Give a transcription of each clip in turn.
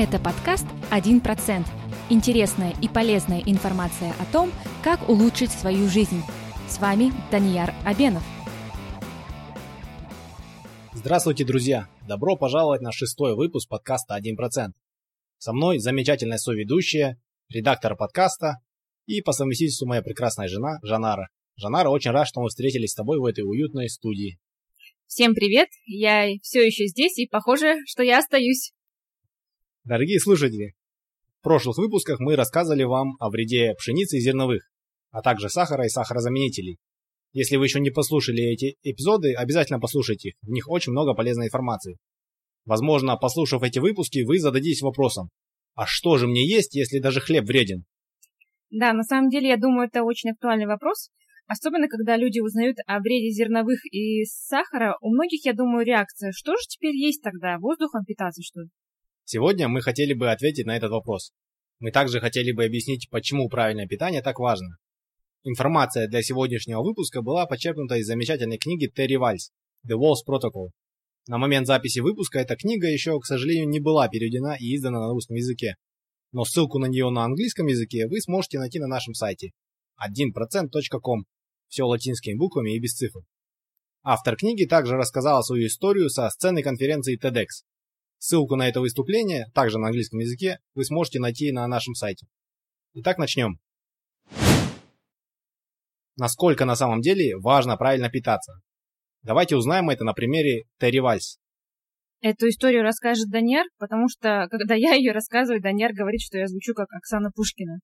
Это подкаст «1%». Интересная и полезная информация о том, как улучшить свою жизнь. С вами Данияр Абенов. Здравствуйте, друзья! Добро пожаловать на шестой выпуск подкаста «1%». Со мной замечательная соведущая, редактор подкаста и по совместительству моя прекрасная жена Жанара. Жанара, очень рад, что мы встретились с тобой в этой уютной студии. Всем привет! Я все еще здесь, и похоже, что я остаюсь. Дорогие слушатели, в прошлых выпусках мы рассказывали вам о вреде пшеницы и зерновых, а также сахара и сахарозаменителей. Если вы еще не послушали эти эпизоды, обязательно послушайте их, в них очень много полезной информации. Возможно, послушав эти выпуски, вы зададитесь вопросом, а что же мне есть, если даже хлеб вреден? Да, на самом деле, я думаю, это очень актуальный вопрос, особенно когда люди узнают о вреде зерновых и сахара. У многих, я думаю, реакция, что же теперь есть тогда, воздухом питаться, что ли? Сегодня мы хотели бы ответить на этот вопрос. Мы также хотели бы объяснить, почему правильное питание так важно. Информация для сегодняшнего выпуска была почерпнута из замечательной книги Терри Вальс «The Walls Protocol». На момент записи выпуска эта книга еще, к сожалению, не была переведена и издана на русском языке. Но ссылку на нее на английском языке вы сможете найти на нашем сайте 1%.com, все латинскими буквами и без цифр. Автор книги также рассказал свою историю со сцены конференции TEDx, Ссылку на это выступление, также на английском языке, вы сможете найти на нашем сайте. Итак, начнем. Насколько на самом деле важно правильно питаться? Давайте узнаем это на примере Терри Вальс. Эту историю расскажет Даняр, потому что, когда я ее рассказываю, Даняр говорит, что я звучу как Оксана Пушкина.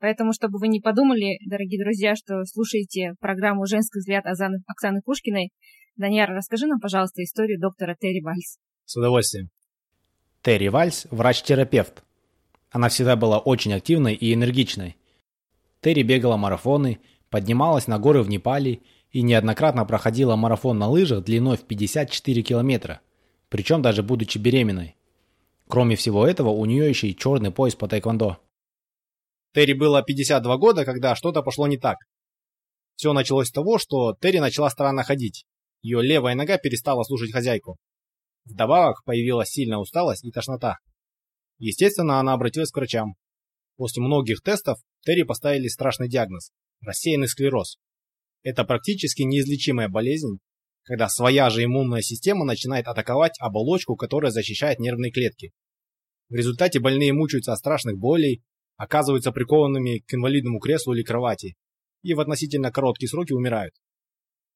Поэтому, чтобы вы не подумали, дорогие друзья, что слушаете программу «Женский взгляд» Оксаны Пушкиной, Даняр, расскажи нам, пожалуйста, историю доктора Терри Вальс. С удовольствием. Терри Вальс – врач-терапевт. Она всегда была очень активной и энергичной. Терри бегала марафоны, поднималась на горы в Непале и неоднократно проходила марафон на лыжах длиной в 54 километра, причем даже будучи беременной. Кроме всего этого, у нее еще и черный пояс по тайквондо. Терри было 52 года, когда что-то пошло не так. Все началось с того, что Терри начала странно ходить. Ее левая нога перестала слушать хозяйку. Вдобавок появилась сильная усталость и тошнота. Естественно, она обратилась к врачам. После многих тестов Терри поставили страшный диагноз – рассеянный склероз. Это практически неизлечимая болезнь, когда своя же иммунная система начинает атаковать оболочку, которая защищает нервные клетки. В результате больные мучаются от страшных болей, оказываются прикованными к инвалидному креслу или кровати и в относительно короткие сроки умирают.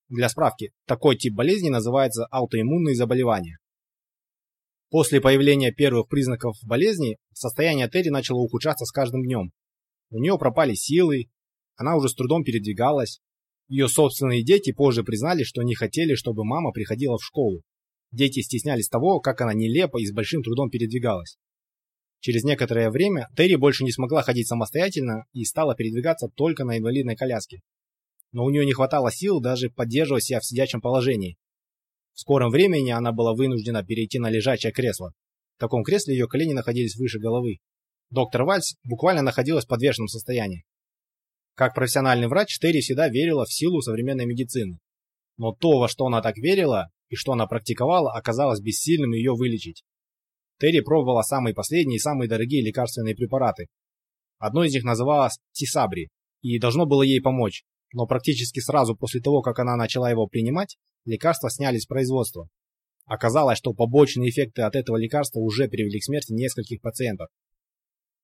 Для справки, такой тип болезни называется аутоиммунные заболевания. После появления первых признаков болезни состояние Терри начало ухудшаться с каждым днем. У нее пропали силы, она уже с трудом передвигалась. Ее собственные дети позже признали, что не хотели, чтобы мама приходила в школу. Дети стеснялись того, как она нелепо и с большим трудом передвигалась. Через некоторое время Терри больше не смогла ходить самостоятельно и стала передвигаться только на инвалидной коляске. Но у нее не хватало сил даже поддерживать себя в сидячем положении, в скором времени она была вынуждена перейти на лежачее кресло. В таком кресле ее колени находились выше головы. Доктор Вальц буквально находилась в подвешенном состоянии. Как профессиональный врач, Терри всегда верила в силу современной медицины. Но то, во что она так верила и что она практиковала, оказалось бессильным ее вылечить. Терри пробовала самые последние и самые дорогие лекарственные препараты. Одно из них называлось Тисабри и должно было ей помочь, но практически сразу после того, как она начала его принимать, лекарства сняли с производства. Оказалось, что побочные эффекты от этого лекарства уже привели к смерти нескольких пациентов.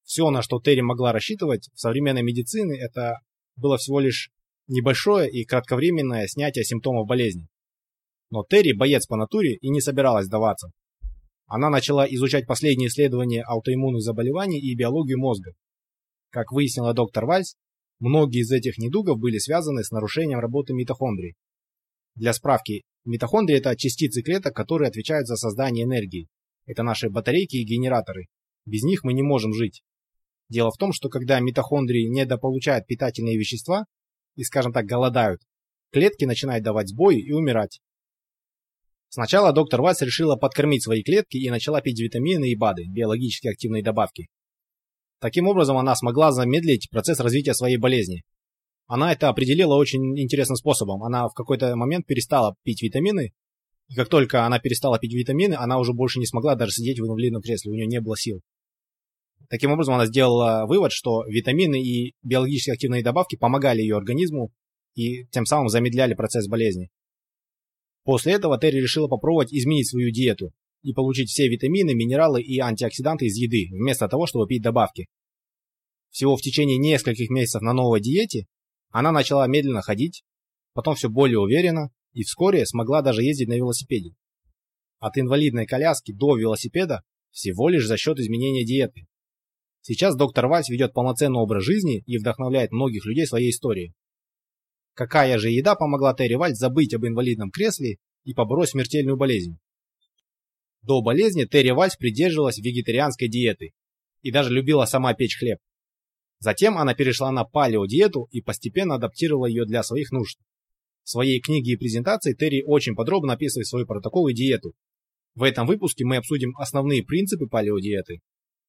Все, на что Терри могла рассчитывать в современной медицине, это было всего лишь небольшое и кратковременное снятие симптомов болезни. Но Терри боец по натуре и не собиралась сдаваться. Она начала изучать последние исследования аутоиммунных заболеваний и биологию мозга. Как выяснила доктор Вальс, многие из этих недугов были связаны с нарушением работы митохондрий. Для справки, митохондрии – это частицы клеток, которые отвечают за создание энергии. Это наши батарейки и генераторы. Без них мы не можем жить. Дело в том, что когда митохондрии недополучают питательные вещества и, скажем так, голодают, клетки начинают давать сбои и умирать. Сначала доктор Вайс решила подкормить свои клетки и начала пить витамины и БАДы, биологически активные добавки. Таким образом, она смогла замедлить процесс развития своей болезни, она это определила очень интересным способом. Она в какой-то момент перестала пить витамины, и как только она перестала пить витамины, она уже больше не смогла даже сидеть в инвалидном кресле, у нее не было сил. Таким образом, она сделала вывод, что витамины и биологически активные добавки помогали ее организму и тем самым замедляли процесс болезни. После этого Терри решила попробовать изменить свою диету и получить все витамины, минералы и антиоксиданты из еды, вместо того, чтобы пить добавки. Всего в течение нескольких месяцев на новой диете она начала медленно ходить, потом все более уверенно и вскоре смогла даже ездить на велосипеде. От инвалидной коляски до велосипеда всего лишь за счет изменения диеты. Сейчас доктор Вальс ведет полноценный образ жизни и вдохновляет многих людей своей историей. Какая же еда помогла Терри Вальс забыть об инвалидном кресле и побороть смертельную болезнь? До болезни Терри Вальс придерживалась вегетарианской диеты и даже любила сама печь хлеб. Затем она перешла на палеодиету и постепенно адаптировала ее для своих нужд. В своей книге и презентации Терри очень подробно описывает свой протокол и диету. В этом выпуске мы обсудим основные принципы палеодиеты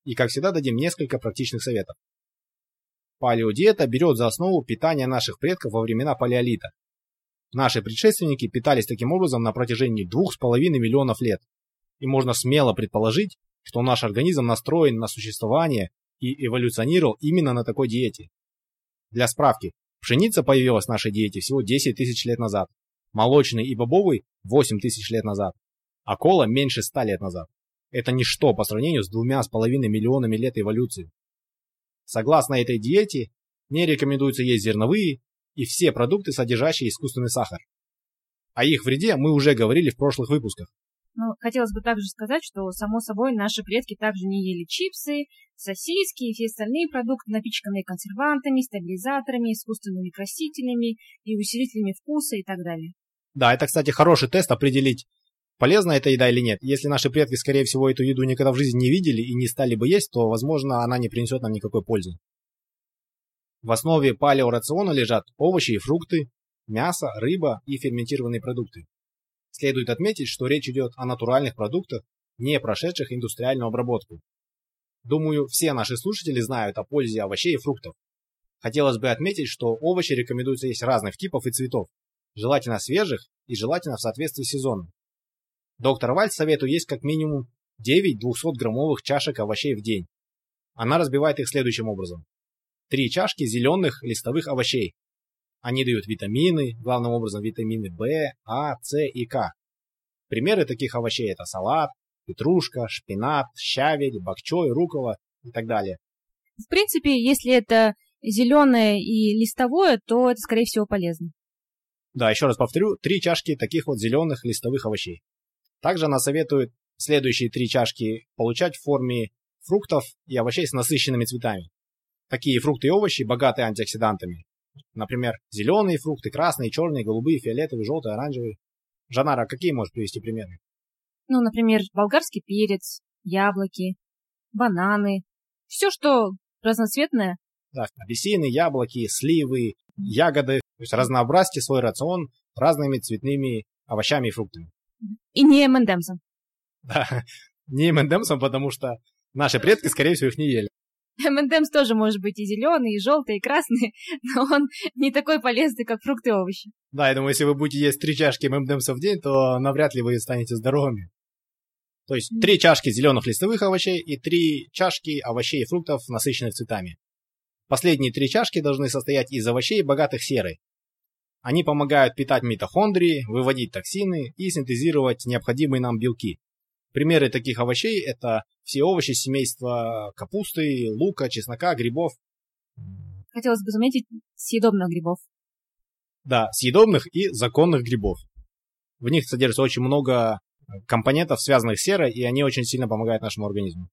и, как всегда, дадим несколько практичных советов. Палеодиета берет за основу питание наших предков во времена палеолита. Наши предшественники питались таким образом на протяжении 2,5 миллионов лет. И можно смело предположить, что наш организм настроен на существование и эволюционировал именно на такой диете. Для справки, пшеница появилась в нашей диете всего 10 тысяч лет назад, молочный и бобовый – 8 тысяч лет назад, а кола меньше 100 лет назад. Это ничто по сравнению с двумя с половиной миллионами лет эволюции. Согласно этой диете, не рекомендуется есть зерновые и все продукты, содержащие искусственный сахар. О их вреде мы уже говорили в прошлых выпусках. Но хотелось бы также сказать, что, само собой, наши предки также не ели чипсы, сосиски и все остальные продукты, напичканные консервантами, стабилизаторами, искусственными красителями и усилителями вкуса и так далее. Да, это, кстати, хороший тест определить, полезна эта еда или нет. Если наши предки, скорее всего, эту еду никогда в жизни не видели и не стали бы есть, то, возможно, она не принесет нам никакой пользы. В основе палеорациона лежат овощи и фрукты, мясо, рыба и ферментированные продукты. Следует отметить, что речь идет о натуральных продуктах, не прошедших индустриальную обработку. Думаю, все наши слушатели знают о пользе овощей и фруктов. Хотелось бы отметить, что овощи рекомендуется есть разных типов и цветов, желательно свежих и желательно в соответствии с сезоном. Доктор Вальц советует есть как минимум 9 200-граммовых чашек овощей в день. Она разбивает их следующим образом. Три чашки зеленых листовых овощей, они дают витамины, главным образом витамины В, А, С и К. Примеры таких овощей это салат, петрушка, шпинат, щавель, бакчой, рукола и так далее. В принципе, если это зеленое и листовое, то это, скорее всего, полезно. Да, еще раз повторю, три чашки таких вот зеленых листовых овощей. Также она советует следующие три чашки получать в форме фруктов и овощей с насыщенными цветами. Такие фрукты и овощи богаты антиоксидантами, Например, зеленые фрукты, красные, черные, голубые, фиолетовые, желтые, оранжевые. Жанара, какие можешь привести примеры? Ну, например, болгарский перец, яблоки, бананы. Все, что разноцветное. Да, апельсины, яблоки, сливы, ягоды. То есть разнообразьте свой рацион разными цветными овощами и фруктами. И не M&M'sом. Да, не M&M'sом, потому что наши предки, скорее всего, их не ели. M&M's тоже может быть и зеленый, и желтый, и красный, но он не такой полезный, как фрукты и овощи. Да, я думаю, если вы будете есть три чашки M&M's в день, то навряд ли вы станете здоровыми. То есть три чашки зеленых листовых овощей и три чашки овощей и фруктов, насыщенных цветами. Последние три чашки должны состоять из овощей, богатых серой. Они помогают питать митохондрии, выводить токсины и синтезировать необходимые нам белки. Примеры таких овощей – это все овощи семейства капусты, лука, чеснока, грибов. Хотелось бы заметить съедобных грибов. Да, съедобных и законных грибов. В них содержится очень много компонентов, связанных с серой, и они очень сильно помогают нашему организму.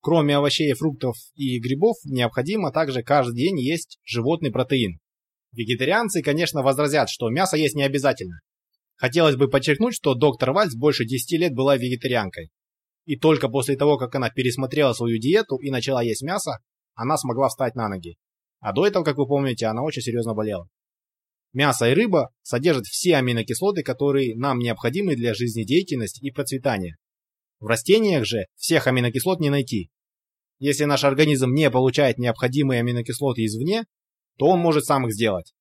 Кроме овощей, фруктов и грибов, необходимо также каждый день есть животный протеин. Вегетарианцы, конечно, возразят, что мясо есть не обязательно. Хотелось бы подчеркнуть, что доктор Вальц больше 10 лет была вегетарианкой. И только после того, как она пересмотрела свою диету и начала есть мясо, она смогла встать на ноги. А до этого, как вы помните, она очень серьезно болела. Мясо и рыба содержат все аминокислоты, которые нам необходимы для жизнедеятельности и процветания. В растениях же всех аминокислот не найти. Если наш организм не получает необходимые аминокислоты извне, то он может сам их сделать.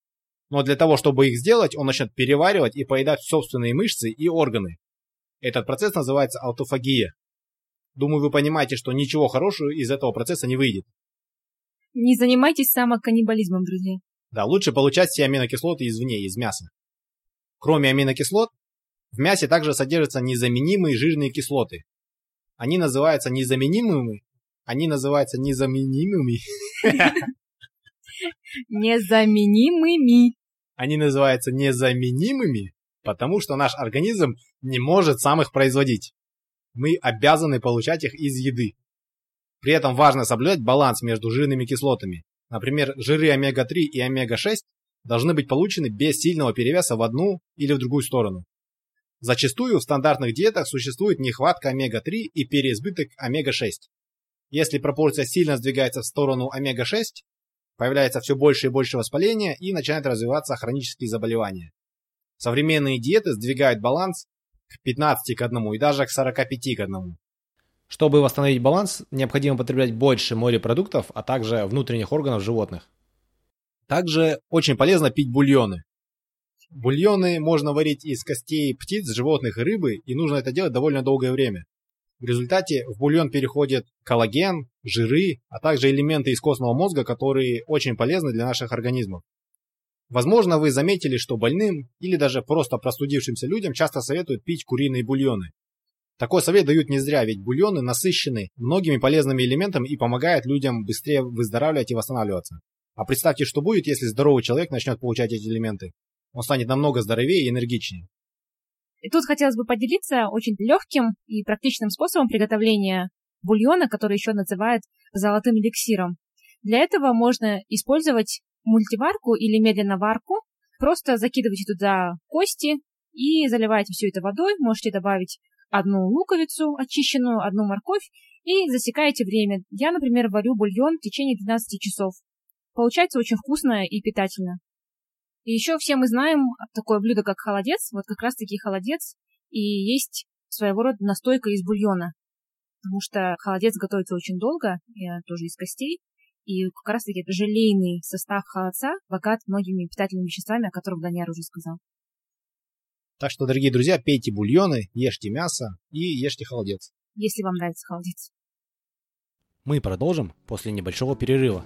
Но для того, чтобы их сделать, он начнет переваривать и поедать собственные мышцы и органы. Этот процесс называется аутофагия. Думаю, вы понимаете, что ничего хорошего из этого процесса не выйдет. Не занимайтесь самоканнибализмом, друзья. Да, лучше получать все аминокислоты извне, из мяса. Кроме аминокислот, в мясе также содержатся незаменимые жирные кислоты. Они называются незаменимыми. Они называются незаменимыми. Незаменимыми. Они называются незаменимыми, потому что наш организм не может сам их производить. Мы обязаны получать их из еды. При этом важно соблюдать баланс между жирными кислотами. Например, жиры омега-3 и омега-6 должны быть получены без сильного перевеса в одну или в другую сторону. Зачастую в стандартных диетах существует нехватка омега-3 и переизбыток омега-6. Если пропорция сильно сдвигается в сторону омега-6, появляется все больше и больше воспаления и начинают развиваться хронические заболевания. Современные диеты сдвигают баланс к 15 к 1 и даже к 45 к 1. Чтобы восстановить баланс, необходимо потреблять больше морепродуктов, а также внутренних органов животных. Также очень полезно пить бульоны. Бульоны можно варить из костей птиц, животных и рыбы, и нужно это делать довольно долгое время. В результате в бульон переходит коллаген, жиры, а также элементы из костного мозга, которые очень полезны для наших организмов. Возможно, вы заметили, что больным или даже просто простудившимся людям часто советуют пить куриные бульоны. Такой совет дают не зря, ведь бульоны насыщены многими полезными элементами и помогают людям быстрее выздоравливать и восстанавливаться. А представьте, что будет, если здоровый человек начнет получать эти элементы. Он станет намного здоровее и энергичнее. И тут хотелось бы поделиться очень легким и практичным способом приготовления бульона, который еще называют золотым эликсиром. Для этого можно использовать мультиварку или медленно варку. Просто закидывайте туда кости и заливаете все это водой. Можете добавить одну луковицу очищенную, одну морковь и засекаете время. Я, например, варю бульон в течение 12 часов. Получается очень вкусно и питательно. И еще все мы знаем такое блюдо, как холодец. Вот как раз-таки холодец и есть своего рода настойка из бульона. Потому что холодец готовится очень долго, я тоже из костей. И как раз-таки желейный состав холодца богат многими питательными веществами, о которых Даняр уже сказал. Так что, дорогие друзья, пейте бульоны, ешьте мясо и ешьте холодец. Если вам нравится холодец. Мы продолжим после небольшого перерыва.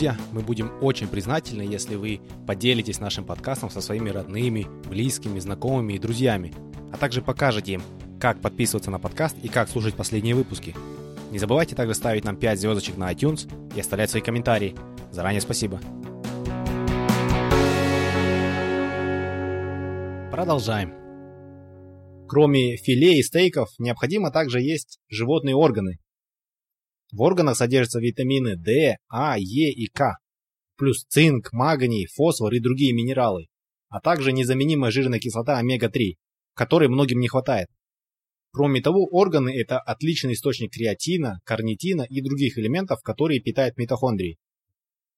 Друзья, мы будем очень признательны, если вы поделитесь нашим подкастом со своими родными, близкими, знакомыми и друзьями, а также покажете им, как подписываться на подкаст и как слушать последние выпуски. Не забывайте также ставить нам 5 звездочек на iTunes и оставлять свои комментарии. Заранее спасибо. Продолжаем. Кроме филе и стейков, необходимо также есть животные органы, в органах содержатся витамины D, А, Е и К, плюс цинк, магний, фосфор и другие минералы, а также незаменимая жирная кислота омега-3, которой многим не хватает. Кроме того, органы – это отличный источник креатина, карнитина и других элементов, которые питают митохондрии.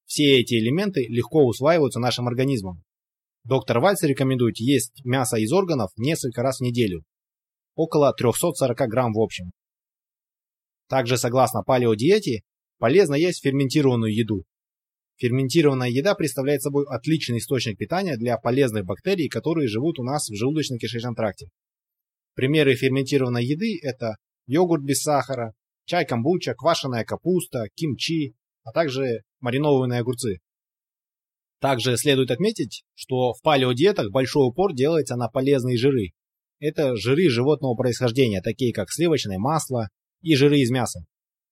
Все эти элементы легко усваиваются нашим организмом. Доктор Вальц рекомендует есть мясо из органов несколько раз в неделю, около 340 грамм в общем. Также, согласно палеодиете, полезно есть ферментированную еду. Ферментированная еда представляет собой отличный источник питания для полезных бактерий, которые живут у нас в желудочно-кишечном тракте. Примеры ферментированной еды – это йогурт без сахара, чай камбуча, квашеная капуста, кимчи, а также маринованные огурцы. Также следует отметить, что в палеодиетах большой упор делается на полезные жиры. Это жиры животного происхождения, такие как сливочное масло, и жиры из мяса,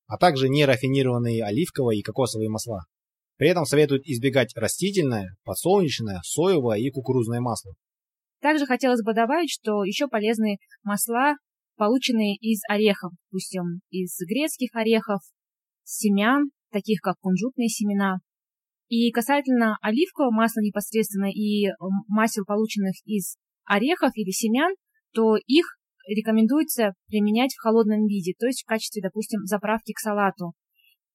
а также нерафинированные оливковые и кокосовые масла. При этом советуют избегать растительное, подсолнечное, соевое и кукурузное масло. Также хотелось бы добавить, что еще полезны масла, полученные из орехов, допустим, из грецких орехов, семян, таких как кунжутные семена. И касательно оливкового масла непосредственно и масел, полученных из орехов или семян, то их рекомендуется применять в холодном виде, то есть в качестве, допустим, заправки к салату,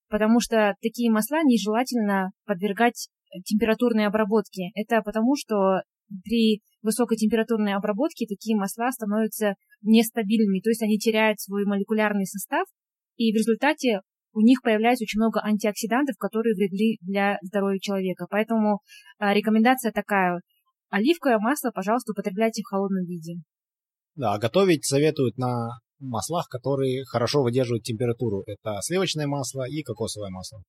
потому что такие масла нежелательно подвергать температурной обработке. Это потому, что при высокой температурной обработке такие масла становятся нестабильными, то есть они теряют свой молекулярный состав, и в результате у них появляется очень много антиоксидантов, которые вредны для здоровья человека. Поэтому а, рекомендация такая оливковое масло, пожалуйста, употребляйте в холодном виде. Да, готовить советуют на маслах, которые хорошо выдерживают температуру. Это сливочное масло и кокосовое масло.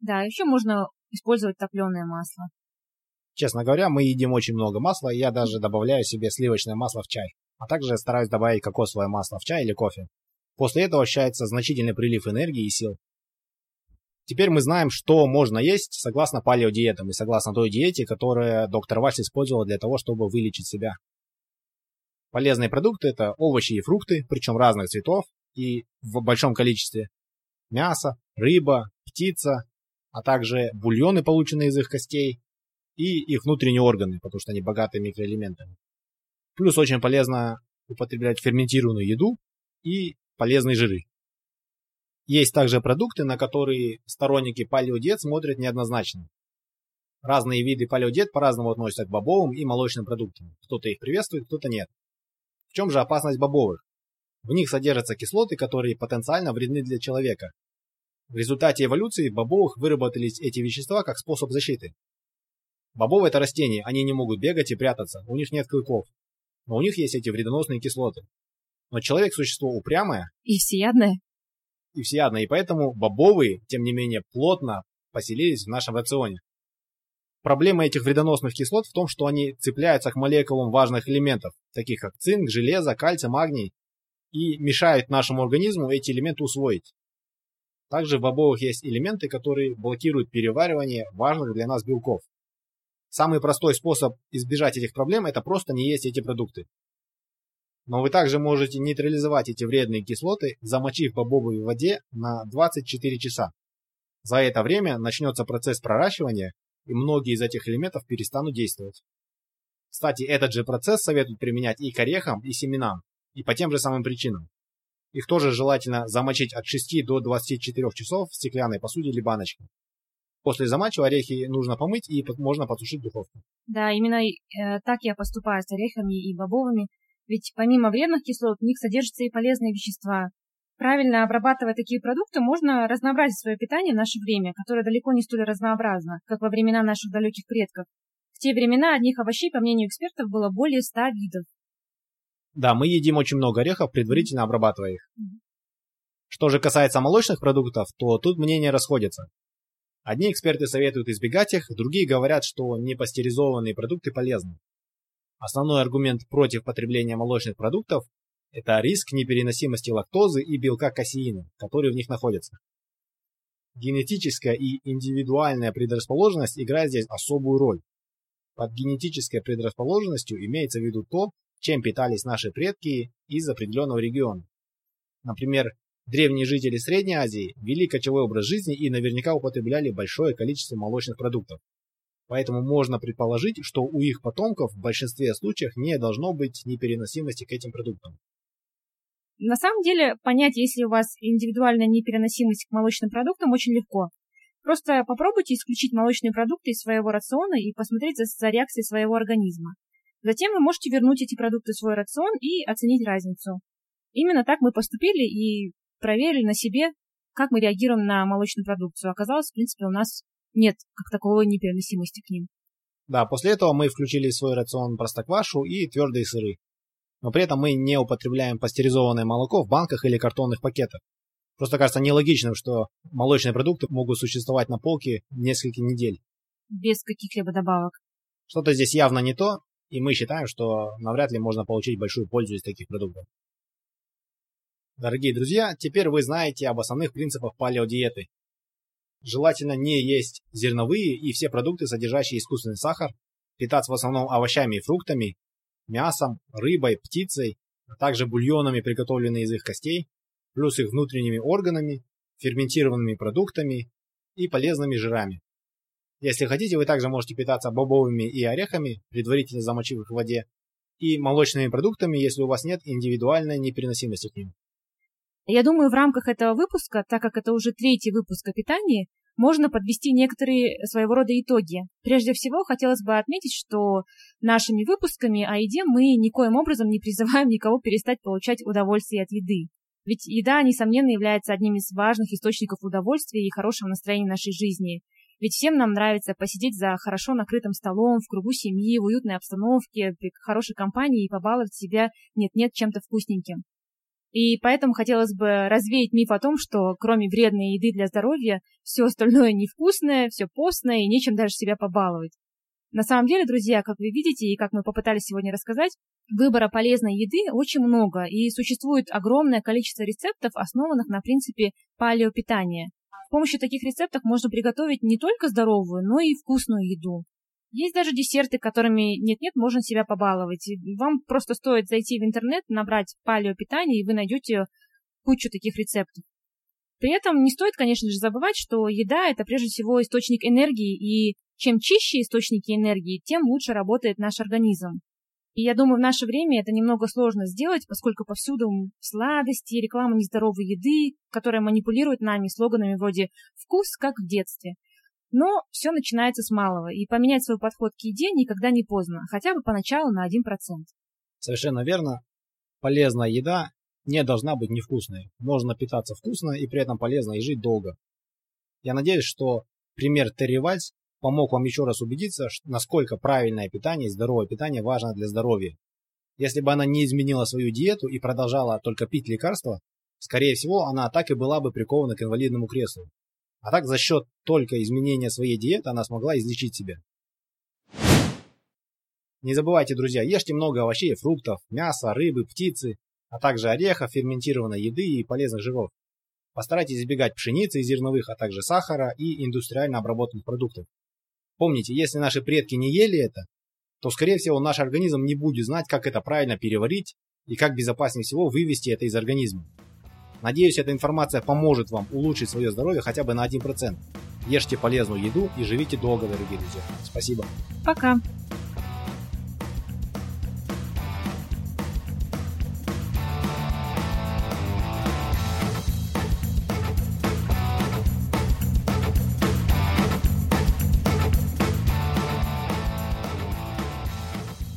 Да, еще можно использовать топленое масло. Честно говоря, мы едим очень много масла, и я даже добавляю себе сливочное масло в чай. А также стараюсь добавить кокосовое масло в чай или кофе. После этого ощущается значительный прилив энергии и сил. Теперь мы знаем, что можно есть согласно палеодиетам и согласно той диете, которую доктор Вальс использовал для того, чтобы вылечить себя. Полезные продукты – это овощи и фрукты, причем разных цветов и в большом количестве. Мясо, рыба, птица, а также бульоны, полученные из их костей, и их внутренние органы, потому что они богаты микроэлементами. Плюс очень полезно употреблять ферментированную еду и полезные жиры. Есть также продукты, на которые сторонники палеодиет смотрят неоднозначно. Разные виды палеодиет по-разному относятся к бобовым и молочным продуктам. Кто-то их приветствует, кто-то нет. В чем же опасность бобовых? В них содержатся кислоты, которые потенциально вредны для человека. В результате эволюции бобовых выработались эти вещества как способ защиты. Бобовые это растения, они не могут бегать и прятаться, у них нет клыков. Но у них есть эти вредоносные кислоты. Но человек – существо упрямое. И всеядное и всеядно, и поэтому бобовые, тем не менее, плотно поселились в нашем рационе. Проблема этих вредоносных кислот в том, что они цепляются к молекулам важных элементов, таких как цинк, железо, кальций, магний, и мешают нашему организму эти элементы усвоить. Также в бобовых есть элементы, которые блокируют переваривание важных для нас белков. Самый простой способ избежать этих проблем – это просто не есть эти продукты. Но вы также можете нейтрализовать эти вредные кислоты, замочив бобовые в воде на 24 часа. За это время начнется процесс проращивания, и многие из этих элементов перестанут действовать. Кстати, этот же процесс советуют применять и к орехам, и семенам, и по тем же самым причинам. Их тоже желательно замочить от 6 до 24 часов в стеклянной посуде или баночке. После замачивания орехи нужно помыть и можно подсушить в духовке. Да, именно э, так я поступаю с орехами и бобовыми. Ведь помимо вредных кислот в них содержатся и полезные вещества. Правильно обрабатывая такие продукты, можно разнообразить свое питание в наше время, которое далеко не столь разнообразно, как во времена наших далеких предков. В те времена одних овощей, по мнению экспертов, было более ста видов. Да, мы едим очень много орехов, предварительно обрабатывая их. Что же касается молочных продуктов, то тут мнения расходятся. Одни эксперты советуют избегать их, другие говорят, что непастеризованные продукты полезны. Основной аргумент против потребления молочных продуктов – это риск непереносимости лактозы и белка касеина, которые в них находятся. Генетическая и индивидуальная предрасположенность играет здесь особую роль. Под генетической предрасположенностью имеется в виду то, чем питались наши предки из определенного региона. Например, древние жители Средней Азии вели кочевой образ жизни и наверняка употребляли большое количество молочных продуктов. Поэтому можно предположить, что у их потомков в большинстве случаев не должно быть непереносимости к этим продуктам. На самом деле, понять, если у вас индивидуальная непереносимость к молочным продуктам, очень легко. Просто попробуйте исключить молочные продукты из своего рациона и посмотреть за, за реакцией своего организма. Затем вы можете вернуть эти продукты в свой рацион и оценить разницу. Именно так мы поступили и проверили на себе, как мы реагируем на молочную продукцию. Оказалось, в принципе, у нас нет как таковой непереносимости к ним. Да, после этого мы включили в свой рацион простоквашу и твердые сыры. Но при этом мы не употребляем пастеризованное молоко в банках или картонных пакетах. Просто кажется нелогичным, что молочные продукты могут существовать на полке несколько недель. Без каких-либо добавок. Что-то здесь явно не то, и мы считаем, что навряд ли можно получить большую пользу из таких продуктов. Дорогие друзья, теперь вы знаете об основных принципах палеодиеты, Желательно не есть зерновые и все продукты, содержащие искусственный сахар, питаться в основном овощами и фруктами, мясом, рыбой, птицей, а также бульонами, приготовленными из их костей, плюс их внутренними органами, ферментированными продуктами и полезными жирами. Если хотите, вы также можете питаться бобовыми и орехами, предварительно замочив их в воде, и молочными продуктами, если у вас нет индивидуальной непереносимости к ним. Я думаю, в рамках этого выпуска, так как это уже третий выпуск о питании, можно подвести некоторые своего рода итоги. Прежде всего, хотелось бы отметить, что нашими выпусками о еде мы никоим образом не призываем никого перестать получать удовольствие от еды. Ведь еда, несомненно, является одним из важных источников удовольствия и хорошего настроения нашей жизни. Ведь всем нам нравится посидеть за хорошо накрытым столом, в кругу семьи, в уютной обстановке, при хорошей компании и побаловать себя нет-нет чем-то вкусненьким. И поэтому хотелось бы развеять миф о том, что кроме вредной еды для здоровья, все остальное невкусное, все постное и нечем даже себя побаловать. На самом деле, друзья, как вы видите и как мы попытались сегодня рассказать, выбора полезной еды очень много, и существует огромное количество рецептов, основанных на принципе палеопитания. С помощью таких рецептов можно приготовить не только здоровую, но и вкусную еду. Есть даже десерты, которыми нет-нет, можно себя побаловать. Вам просто стоит зайти в интернет, набрать палеопитание, и вы найдете кучу таких рецептов. При этом не стоит, конечно же, забывать, что еда – это прежде всего источник энергии, и чем чище источники энергии, тем лучше работает наш организм. И я думаю, в наше время это немного сложно сделать, поскольку повсюду сладости, реклама нездоровой еды, которая манипулирует нами слоганами вроде «вкус, как в детстве». Но все начинается с малого, и поменять свой подход к еде никогда не поздно, хотя бы поначалу на 1%. Совершенно верно. Полезная еда не должна быть невкусной. Можно питаться вкусно и при этом полезно и жить долго. Я надеюсь, что пример Терри Вальс помог вам еще раз убедиться, насколько правильное питание и здоровое питание важно для здоровья. Если бы она не изменила свою диету и продолжала только пить лекарства, скорее всего, она так и была бы прикована к инвалидному креслу. А так за счет только изменения своей диеты она смогла излечить себя. Не забывайте, друзья, ешьте много овощей фруктов, мяса, рыбы, птицы, а также орехов, ферментированной еды и полезных жиров. Постарайтесь избегать пшеницы и зерновых, а также сахара и индустриально обработанных продуктов. Помните, если наши предки не ели это, то, скорее всего, наш организм не будет знать, как это правильно переварить и как безопаснее всего вывести это из организма. Надеюсь, эта информация поможет вам улучшить свое здоровье хотя бы на 1%. Ешьте полезную еду и живите долго, дорогие друзья. Спасибо. Пока.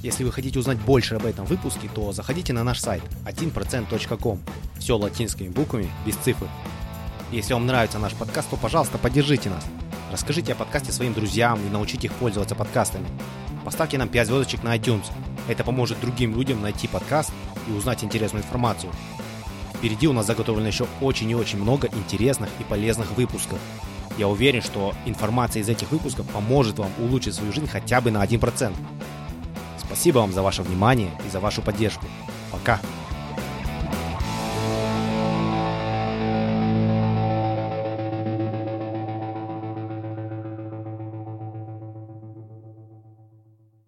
Если вы хотите узнать больше об этом выпуске, то заходите на наш сайт 1%.com. Все латинскими буквами, без цифр. Если вам нравится наш подкаст, то, пожалуйста, поддержите нас. Расскажите о подкасте своим друзьям и научите их пользоваться подкастами. Поставьте нам 5 звездочек на iTunes. Это поможет другим людям найти подкаст и узнать интересную информацию. Впереди у нас заготовлено еще очень и очень много интересных и полезных выпусков. Я уверен, что информация из этих выпусков поможет вам улучшить свою жизнь хотя бы на 1%. Спасибо вам за ваше внимание и за вашу поддержку. Пока!